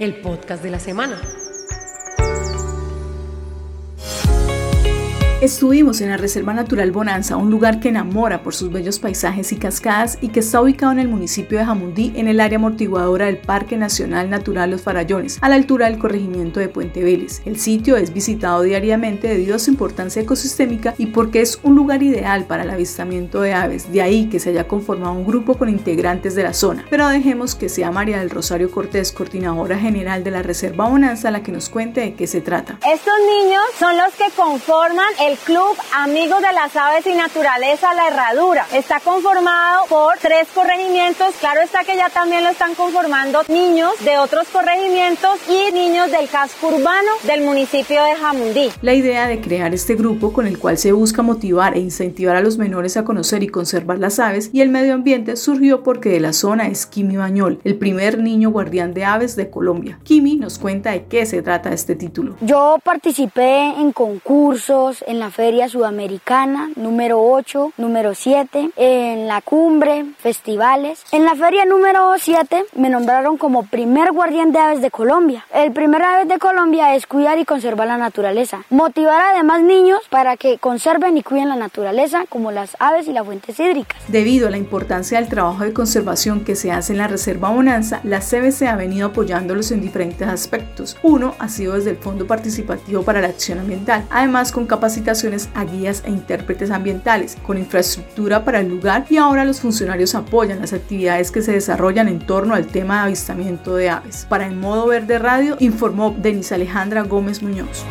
el podcast de la semana. Estuvimos en la Reserva Natural Bonanza, un lugar que enamora por sus bellos paisajes y cascadas y que está ubicado en el municipio de Jamundí, en el área amortiguadora del Parque Nacional Natural Los Farallones, a la altura del corregimiento de Puente Vélez. El sitio es visitado diariamente debido a su importancia ecosistémica y porque es un lugar ideal para el avistamiento de aves, de ahí que se haya conformado un grupo con integrantes de la zona. Pero dejemos que sea María del Rosario Cortés, coordinadora general de la Reserva Bonanza, la que nos cuente de qué se trata. Estos niños son los que conforman el el Club Amigos de las Aves y Naturaleza La Herradura. Está conformado por tres corregimientos. Claro está que ya también lo están conformando niños de otros corregimientos y niños del casco urbano del municipio de Jamundí. La idea de crear este grupo con el cual se busca motivar e incentivar a los menores a conocer y conservar las aves y el medio ambiente surgió porque de la zona es Kimi Bañol, el primer niño guardián de aves de Colombia. Kimi nos cuenta de qué se trata este título. Yo participé en concursos, en la Feria Sudamericana número 8, número 7, en la cumbre, festivales. En la feria número 7 me nombraron como primer guardián de aves de Colombia. El primer ave de Colombia es cuidar y conservar la naturaleza. Motivar a demás niños para que conserven y cuiden la naturaleza como las aves y las fuentes hídricas. Debido a la importancia del trabajo de conservación que se hace en la Reserva Bonanza, la CBC ha venido apoyándolos en diferentes aspectos. Uno ha sido desde el Fondo Participativo para la Acción Ambiental, además con capacitación a guías e intérpretes ambientales, con infraestructura para el lugar y ahora los funcionarios apoyan las actividades que se desarrollan en torno al tema de avistamiento de aves. Para el Modo Verde Radio informó Denise Alejandra Gómez Muñoz.